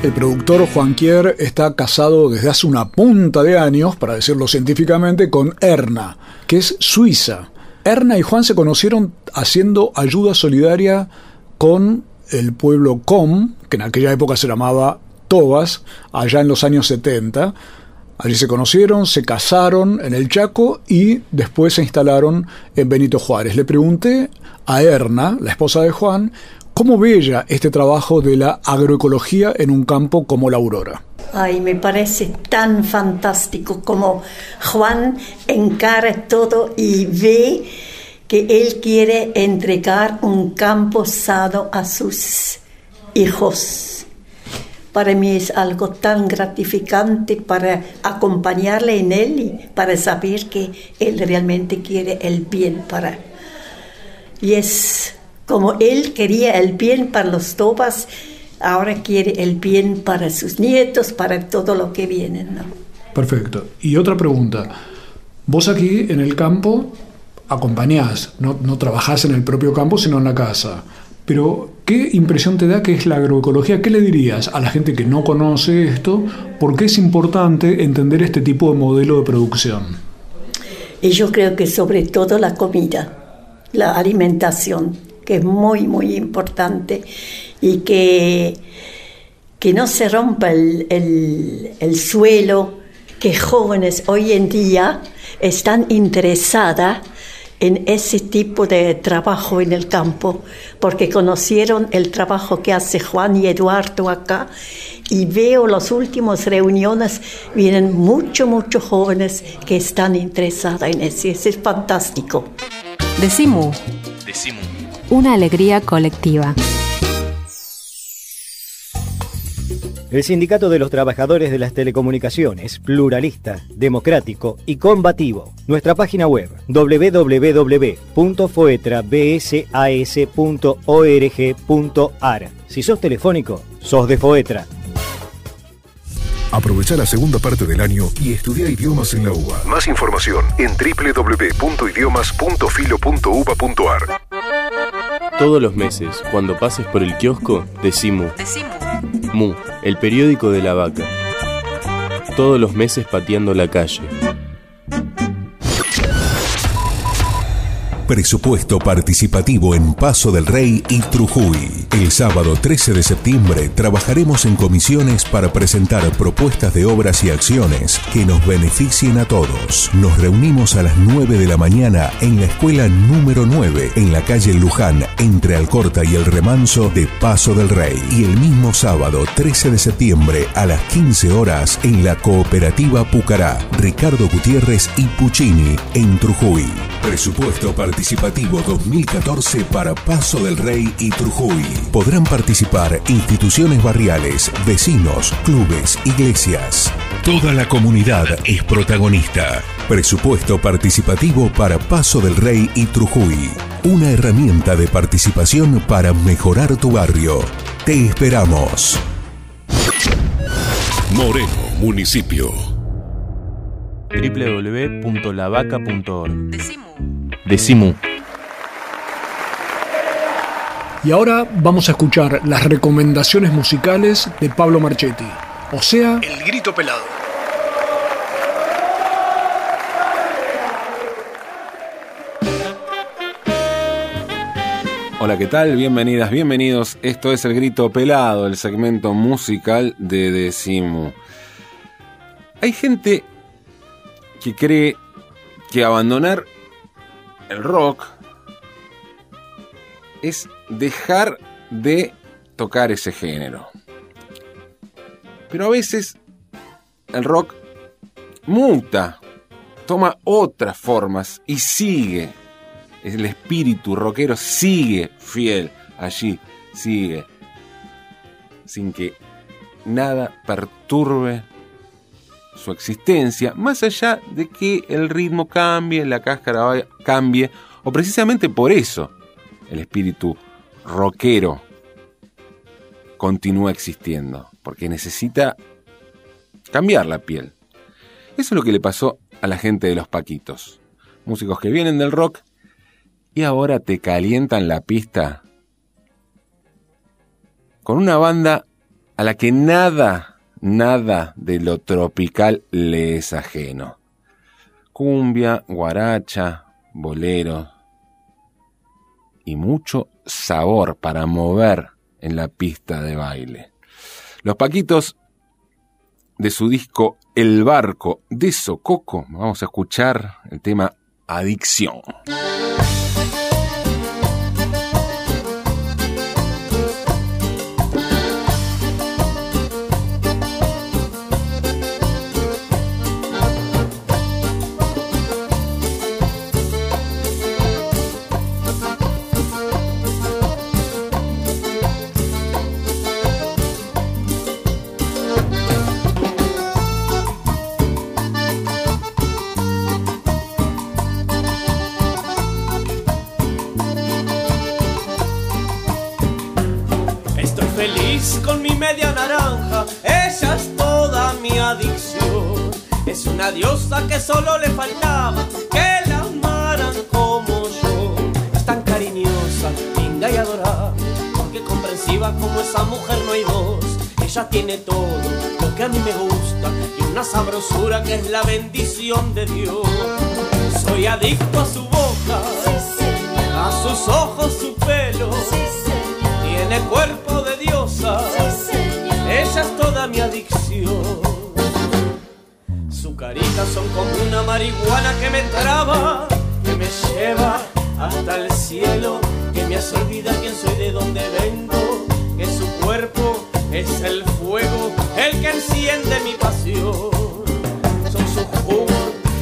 S2: el productor Juan Kier está casado desde hace una punta de años, para decirlo científicamente, con Erna, que es suiza. Erna y Juan se conocieron haciendo ayuda solidaria con el pueblo Com, que en aquella época se llamaba Tobas, allá en los años 70. Allí se conocieron, se casaron en el Chaco y después se instalaron en Benito Juárez. Le pregunté a Erna, la esposa de Juan, ¿Cómo ve ella este trabajo de la agroecología en un campo como la Aurora?
S20: Ay, me parece tan fantástico como Juan encara todo y ve que él quiere entregar un campo sano a sus hijos. Para mí es algo tan gratificante para acompañarle en él y para saber que él realmente quiere el bien para. Y es como él quería el bien para los tobas, ahora quiere el bien para sus nietos, para todo lo que viene. ¿no?
S2: Perfecto. Y otra pregunta. Vos aquí en el campo acompañás, no, no trabajás en el propio campo, sino en la casa. Pero, ¿qué impresión te da que es la agroecología? ¿Qué le dirías a la gente que no conoce esto? ¿Por qué es importante entender este tipo de modelo de producción?
S20: Y yo creo que sobre todo la comida, la alimentación que es muy, muy importante y que, que no se rompa el, el, suelo, que jóvenes hoy en día están interesadas en ese tipo de trabajo en el campo, porque conocieron el trabajo que hace Juan y Eduardo acá, y veo las últimas reuniones, vienen muchos, muchos jóvenes que están interesados en eso, eso es fantástico.
S1: Decimu.
S18: Decimu
S10: una alegría colectiva.
S19: El Sindicato de los Trabajadores de las Telecomunicaciones, pluralista, democrático y combativo. Nuestra página web www.foetrabsas.org.ar. Si sos telefónico, sos de Foetra.
S9: Aprovecha la segunda parte del año y estudia idiomas en la UBA. Más información en www.idiomas.filo.uba.ar.
S18: Todos los meses, cuando pases por el kiosco, decimos Mu, el periódico de la vaca. Todos los meses pateando la calle.
S9: Presupuesto participativo en Paso del Rey y Trujuy. El sábado 13 de septiembre trabajaremos en comisiones para presentar propuestas de obras y acciones que nos beneficien a todos. Nos reunimos a las 9 de la mañana en la escuela número 9, en la calle Luján, entre Alcorta y el Remanso de Paso del Rey. Y el mismo sábado 13 de septiembre a las 15 horas en la cooperativa Pucará, Ricardo Gutiérrez y Puccini en Trujuy. Presupuesto participativo Participativo 2014 para Paso del Rey y Trujuy. Podrán participar instituciones barriales, vecinos, clubes, iglesias. Toda la comunidad es protagonista. Presupuesto participativo para Paso del Rey y Trujuy. Una herramienta de participación para mejorar tu barrio. Te esperamos. Moreno, municipio.
S18: www.lavaca.org Decimu.
S2: Y ahora vamos a escuchar las recomendaciones musicales de Pablo Marchetti, o sea,
S21: El Grito Pelado.
S22: Hola, ¿qué tal? Bienvenidas, bienvenidos. Esto es El Grito Pelado, el segmento musical de Decimu. Hay gente que cree que abandonar el rock es dejar de tocar ese género. Pero a veces el rock muta, toma otras formas y sigue. El espíritu rockero sigue fiel allí, sigue sin que nada perturbe su existencia, más allá de que el ritmo cambie, la cáscara cambie, o precisamente por eso el espíritu rockero continúa existiendo, porque necesita cambiar la piel. Eso es lo que le pasó a la gente de los Paquitos, músicos que vienen del rock y ahora te calientan la pista con una banda a la que nada, nada de lo tropical le es ajeno. Cumbia, guaracha, bolero y mucho sabor para mover en la pista de baile. Los Paquitos de su disco El Barco de Sococo, vamos a escuchar el tema Adicción.
S23: Media naranja, ella es toda mi adicción. Es una diosa que solo le faltaba que la amaran como yo. Es tan cariñosa, linda y adorable, porque comprensiva como esa mujer no hay dos. Ella tiene todo lo que a mí me gusta y una sabrosura que es la bendición de Dios. Soy adicto a su boca, a sus ojos, su pelo. Tiene cuerpo de diosa toda mi adicción. Su carita son como una marihuana que me traba, que me lleva hasta el cielo, que me hace olvidar quién soy, de dónde vengo, que su cuerpo es el fuego, el que enciende mi pasión. Son su jugo,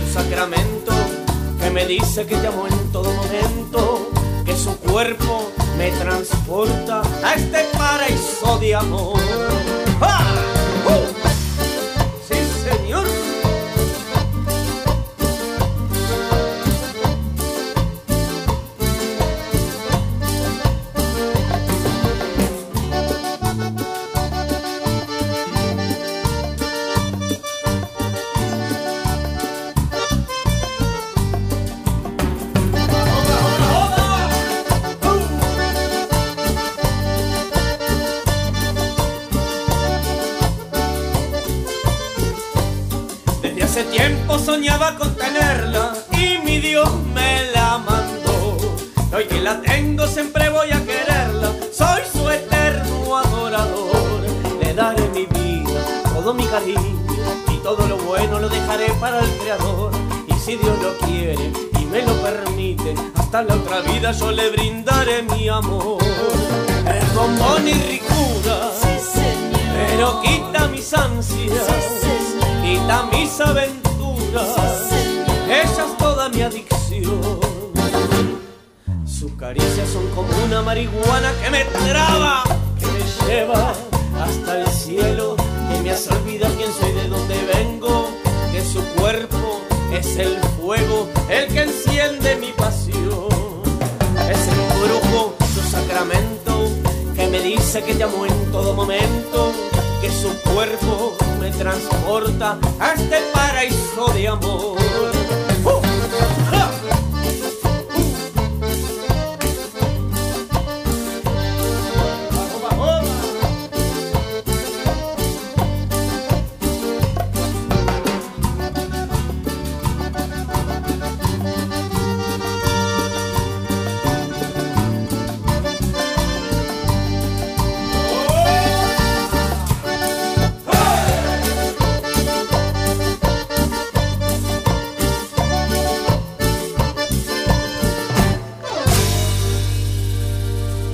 S23: su sacramento, que me dice que te amo en todo momento, que su cuerpo me transporta a este paraíso de amor. Soñaba con tenerla y mi Dios me la mandó. Hoy que la tengo siempre voy a quererla, soy su eterno adorador. Le daré mi vida, todo mi cariño y todo lo bueno lo dejaré para el Creador. Y si Dios lo quiere y me lo permite, hasta la otra vida yo le brindaré mi amor. Es bombón y ricura, pero quita mis ansias, quita mis aventuras ella es toda mi adicción. Sus caricias son como una marihuana que me traba, que me lleva hasta el cielo, que me hace olvidar quién soy, de dónde vengo, que su cuerpo es el fuego, el que enciende mi pasión. Es el brujo, su sacramento, que me dice que te amo en todo momento, que su cuerpo me transporta a este paraíso de amor.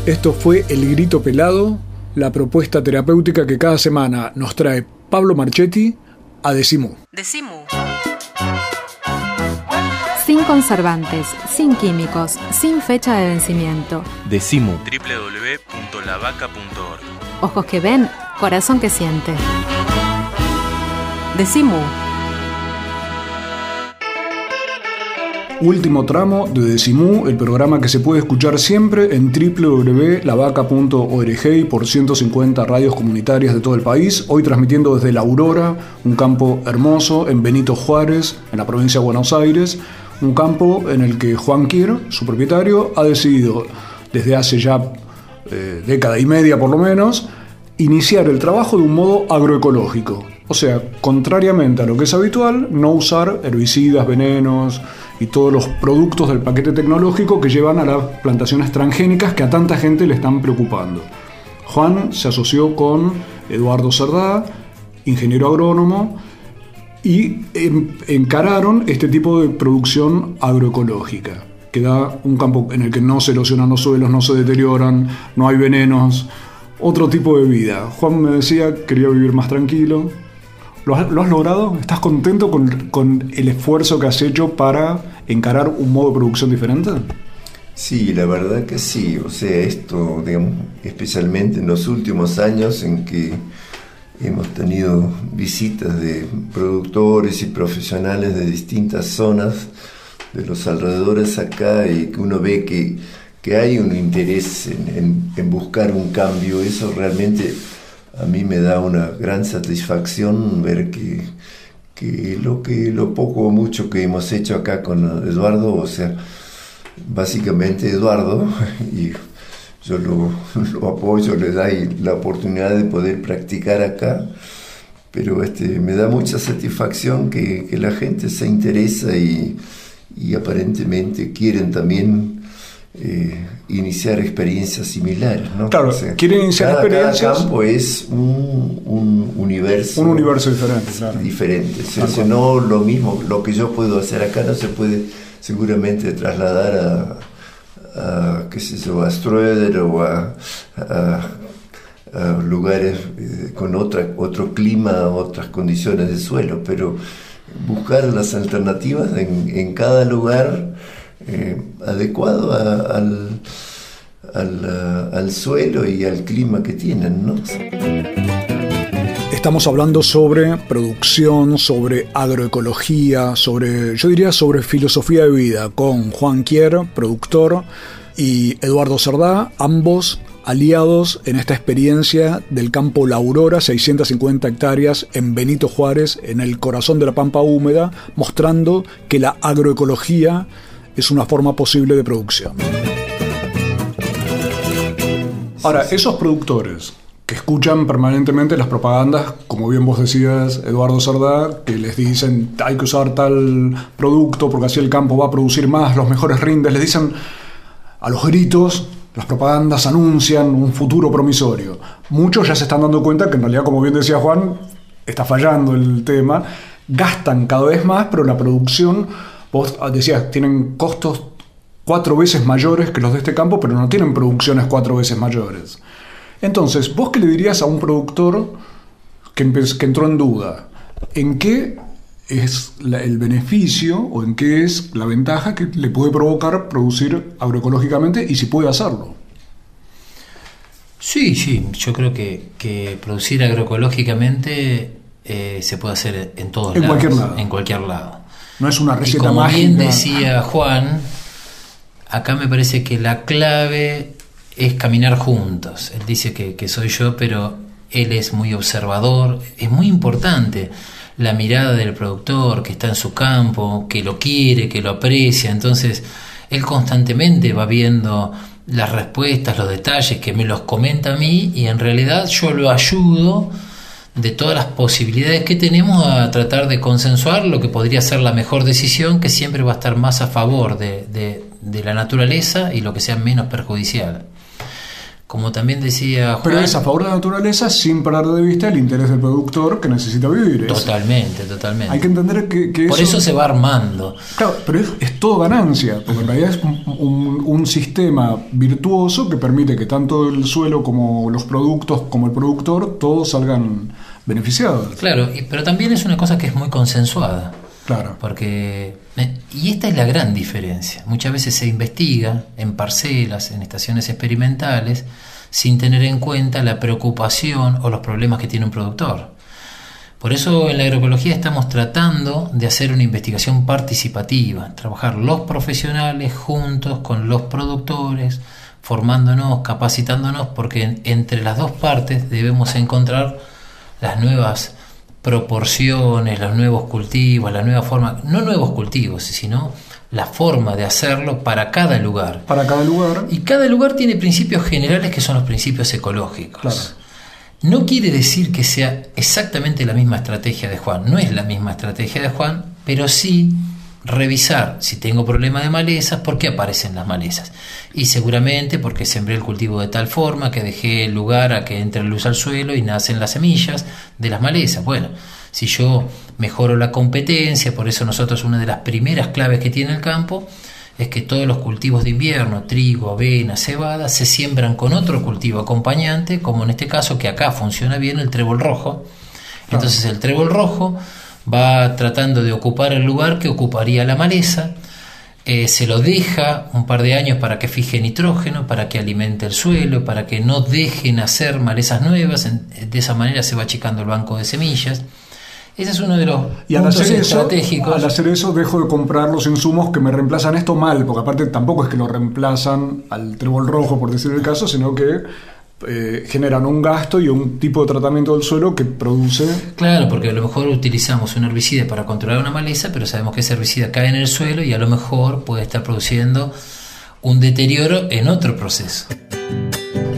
S2: Esto fue El Grito Pelado, la propuesta terapéutica que cada semana nos trae Pablo Marchetti a Decimu.
S24: Decimu.
S10: Sin conservantes, sin químicos, sin fecha de vencimiento.
S1: Decimu. www www.lavaca.org.
S10: Ojos que ven, corazón que siente. Decimu.
S2: Último tramo de Decimú, el programa que se puede escuchar siempre en www.lavaca.org y por 150 radios comunitarias de todo el país. Hoy transmitiendo desde La Aurora, un campo hermoso en Benito Juárez, en la provincia de Buenos Aires. Un campo en el que Juan Quiero, su propietario, ha decidido desde hace ya eh, década y media por lo menos, iniciar el trabajo de un modo agroecológico. O sea, contrariamente a lo que es habitual, no usar herbicidas, venenos y todos los productos del paquete tecnológico que llevan a las plantaciones transgénicas que a tanta gente le están preocupando. Juan se asoció con Eduardo Cerdá, ingeniero agrónomo, y encararon este tipo de producción agroecológica, que da un campo en el que no se erosionan los suelos, no se deterioran, no hay venenos, otro tipo de vida. Juan me decía, quería vivir más tranquilo. ¿Lo has, logrado? ¿Estás contento con, con, el esfuerzo que has hecho para encarar un modo de producción diferente?
S5: Sí, la verdad que sí. O sea, esto, digamos, especialmente en los últimos años en que Hemos tenido visitas de productores y profesionales de distintas zonas de los alrededores acá y que uno ve que, que hay un interés en, en, buscar un cambio. Eso realmente a mí me da una gran satisfacción ver que, que lo que lo poco o mucho que hemos hecho acá con Eduardo, o sea, básicamente Eduardo [LAUGHS] y yo [LAUGHS] lo, apoyo, le da la oportunidad de poder practicar acá, pero este, me da mucha satisfacción que, la gente se interesa y, aparentemente quieren también eh, iniciar experiencias similares. ¿no?
S2: Claro, quieren iniciar experiencias.
S5: Cada campo es un, universo.
S2: Un universo diferente, claro.
S5: Diferente. O no lo mismo, lo que yo puedo hacer acá no se puede seguramente trasladar a a, qué sé yo, a Ströder o a, lugares eh, con otra, otro clima, otras condiciones de suelo, pero buscar las alternativas en, cada lugar eh, adecuado al, al, al, suelo y al clima que tienen. ¿no?
S2: Estamos hablando sobre producción, sobre agroecología, sobre, yo diría, sobre filosofía de vida, con Juan Quier, productor, y Eduardo Cerdá, ambos aliados en esta experiencia del campo La Aurora, 650 hectáreas en Benito Juárez, en el corazón de la pampa húmeda, mostrando que la agroecología es una forma posible de producción. Ahora, esos productores que escuchan permanentemente las propagandas, como bien vos decías, Eduardo Sardá, que les dicen hay que usar tal producto porque así el campo va a producir más, los mejores rindes, les dicen a los gritos, las propagandas anuncian un futuro promisorio. Muchos ya se están dando cuenta que en realidad, como bien decía Juan, está fallando el tema, gastan cada vez más, pero la producción, vos decías, tienen costos cuatro veces mayores que los de este campo, pero no tienen producciones cuatro veces mayores. Entonces, ¿vos qué le dirías a un productor que, entró en duda? ¿En qué es el beneficio o en qué es la ventaja que le puede provocar producir agroecológicamente y si puede hacerlo?
S6: Sí, sí, yo creo que, producir agroecológicamente eh, se puede hacer en todos
S2: en
S6: lados.
S2: Cualquier lado.
S6: En cualquier lado.
S2: No es una receta
S6: y como
S2: mágica.
S6: bien decía Juan, acá me parece que la clave es caminar juntos. Él dice que, soy yo, pero él es muy observador. Es muy importante la mirada del productor que está en su campo, que lo quiere, que lo aprecia. Entonces, él constantemente va viendo las respuestas, los detalles, que me los comenta a mí y en realidad yo lo ayudo de todas las posibilidades que tenemos a tratar de consensuar lo que podría ser la mejor decisión que siempre va a estar más a favor de, de la naturaleza y lo que sea menos perjudicial como también decía Juan,
S2: Pero es a favor de la naturaleza sin parar de vista el interés del productor que necesita vivir.
S6: Totalmente, totalmente.
S2: Hay que entender que,
S6: Por eso, se va armando.
S2: Claro, pero es, todo ganancia, porque en realidad es un, un, sistema virtuoso que permite que tanto el suelo como los productos, como el productor, todos salgan beneficiados.
S6: Claro, pero también es una cosa que es muy consensuada.
S2: Claro.
S6: Porque, eh, y esta es la gran diferencia. Muchas veces se investiga en parcelas, en estaciones experimentales, sin tener en cuenta la preocupación o los problemas que tiene un productor. Por eso en la agroecología estamos tratando de hacer una investigación participativa, trabajar los profesionales juntos con los productores, formándonos, capacitándonos, porque entre las dos partes debemos encontrar las nuevas proporciones, los nuevos cultivos, la nueva forma, no nuevos cultivos, sino la forma de hacerlo para cada lugar.
S2: Para cada lugar.
S6: Y cada lugar tiene principios generales que son los principios ecológicos. No quiere decir que sea exactamente la misma estrategia de Juan, no es la misma estrategia de Juan, pero sí revisar si tengo problema de malezas, por qué aparecen las malezas. Y seguramente porque sembré el cultivo de tal forma que dejé lugar a que entre luz al suelo y nacen las semillas de las malezas. Bueno, si yo mejoro la competencia, por eso nosotros una de las primeras claves que tiene el campo es que todos los cultivos de invierno, trigo, avena, cebada, se siembran con otro cultivo acompañante, como en este caso que acá funciona bien el trébol rojo. Entonces el trébol rojo va tratando de ocupar el lugar que ocuparía la maleza, eh, se lo deja un par de años para que fije nitrógeno, para que alimente el suelo, para que no dejen hacer malezas nuevas, de esa manera se va achicando el banco de semillas. Ese es uno de los
S2: y al
S6: puntos
S2: hacer
S6: estratégicos.
S2: Eso, al hacer eso dejo de comprar los insumos que me reemplazan esto mal, porque aparte tampoco es que lo reemplazan al trébol rojo, por decir el caso, sino que eh, generan un gasto y un tipo de tratamiento del suelo que produce...
S6: Claro, porque a lo mejor utilizamos un herbicida para controlar una maleza, pero sabemos que ese herbicida cae en el suelo y a lo mejor puede estar produciendo un deterioro en otro proceso.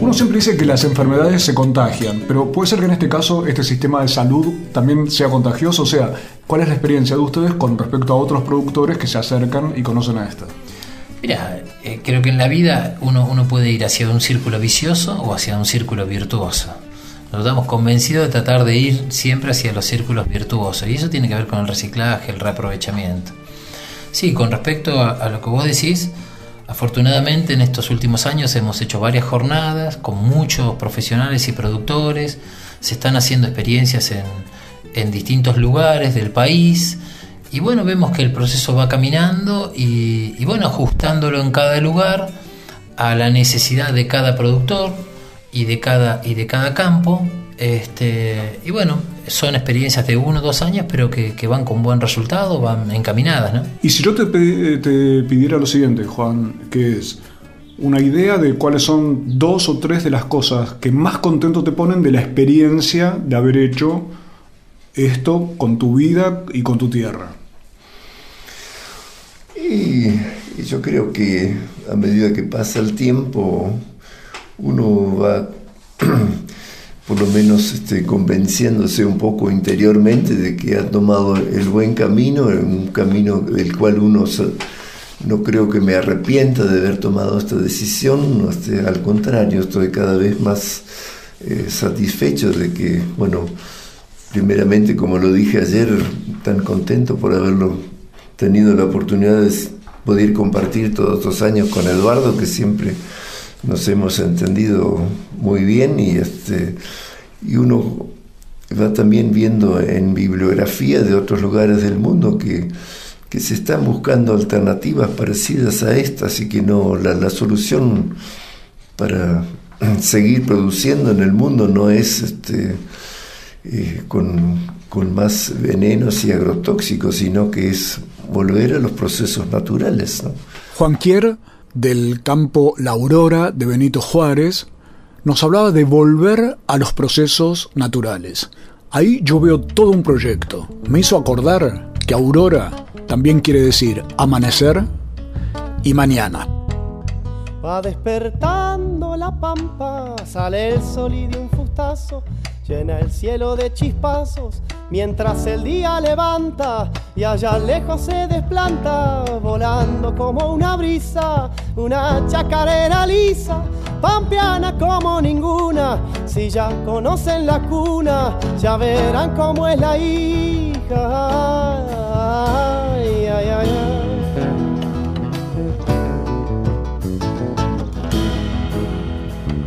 S2: Uno siempre dice que las enfermedades se contagian, pero puede ser que en este caso este sistema de salud también sea contagioso. O sea, ¿cuál es la experiencia de ustedes con respecto a otros productores que se acercan y conocen a esta?
S6: Mira, eh, creo que en la vida uno, uno puede ir hacia un círculo vicioso o hacia un círculo virtuoso. Nos damos convencidos de tratar de ir siempre hacia los círculos virtuosos y eso tiene que ver con el reciclaje, el reaprovechamiento. Sí, con respecto a, a lo que vos decís, Afortunadamente en estos últimos años hemos hecho varias jornadas con muchos profesionales y productores, se están haciendo experiencias en, en distintos lugares del país y bueno, vemos que el proceso va caminando y, bueno, ajustándolo en cada lugar a la necesidad de cada productor y de cada, y de cada campo. Este, y bueno, son experiencias de uno o dos años, pero que, van con buen resultado, van encaminadas.
S2: Y si yo te, te pidiera lo siguiente, Juan, que es una idea de cuáles son dos o tres de las cosas que más contento te ponen de la experiencia de haber hecho esto con tu vida y con tu tierra.
S5: Y, yo creo que a medida que pasa el tiempo, uno va [CLEARS THROAT] por lo menos este, convenciéndose un poco interiormente de que ha tomado el buen camino, un camino del cual uno no creo que me arrepienta de haber tomado esta decisión, este, al contrario, estoy cada vez más eh, satisfecho de que, bueno, primeramente, como lo dije ayer, tan contento por haberlo tenido la oportunidad de poder compartir todos estos años con Eduardo, que siempre nos hemos entendido muy bien y este y uno va también viendo en bibliografía de otros lugares del mundo que, que se están buscando alternativas parecidas a estas y que no la, la solución para [CLEARS THROAT] seguir produciendo en el mundo no es este, eh, con, con más venenos y agrotóxicos, sino que es volver a los procesos naturales. ¿no?
S11: Juan Quier del campo La Aurora de Benito Juárez, nos hablaba de volver a los procesos naturales. Ahí yo veo todo un proyecto. Me hizo acordar que Aurora también quiere decir amanecer y mañana.
S25: Va despertando la pampa, sale el sol y de un fustazo llena el cielo de chispazos mientras el día levanta y allá lejos se desplanta volando como una brisa una chacarera lisa pampeana como ninguna. Si ya conocen la cuna ya verán cómo es la hija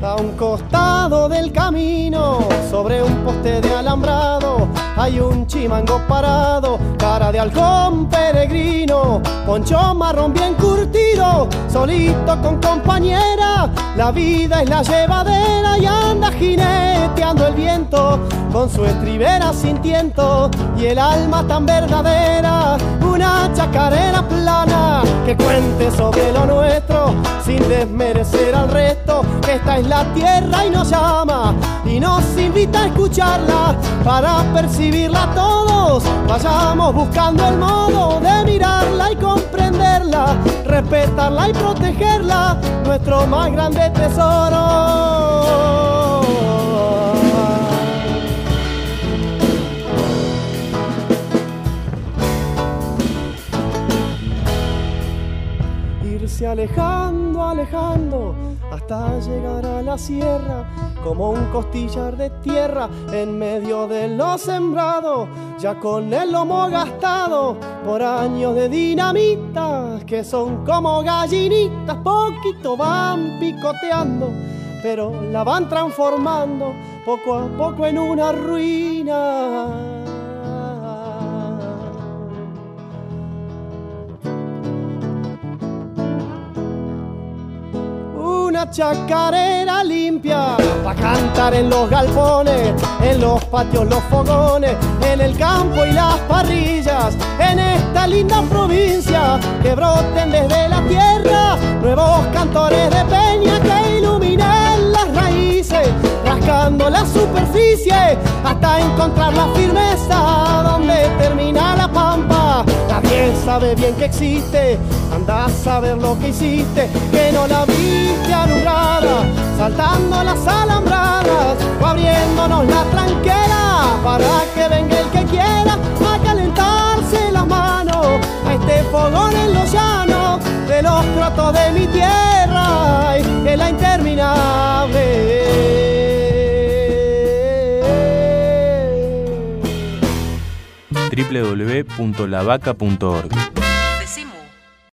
S25: A un costado del camino, sobre un poste de alambrado, hay un chimango parado, cara de halcón peregrino, poncho marrón bien curtido, solito con compañera, la vida es la llevadera y anda jineteando el viento, con su estribera sin tiento y el alma tan verdadera, una chacarera plana que cuente sobre lo nuestro, sin desmerecer al resto, esta es la tierra y nos llama y nos invita a escucharla para percibirla todos. Vayamos buscando el modo de mirarla y comprenderla, respetarla y protegerla, nuestro más grande tesoro. Irse alejando, alejando, hasta llegar a la sierra, como un costillar de tierra en medio de lo sembrado, ya con el lomo gastado por años de dinamitas, que son como gallinitas, poquito van picoteando, pero la van transformando poco a poco en una ruina. Chacarera limpia para cantar en los galpones, en los patios, los fogones, en el campo y las parrillas, en esta linda provincia que broten desde la tierra nuevos cantores de peña que iluminen las raíces, rascando la superficie hasta encontrar la firmeza donde termina la pampa. Nadie sabe bien que existe, anda a saber lo que hiciste, que no la saltando las alambradas o abriéndonos la tranquera para que venga el que quiera a calentarse las manos a este fogón en los llanos de los crotos de mi tierra, en la interminable.
S1: www.lavaca.org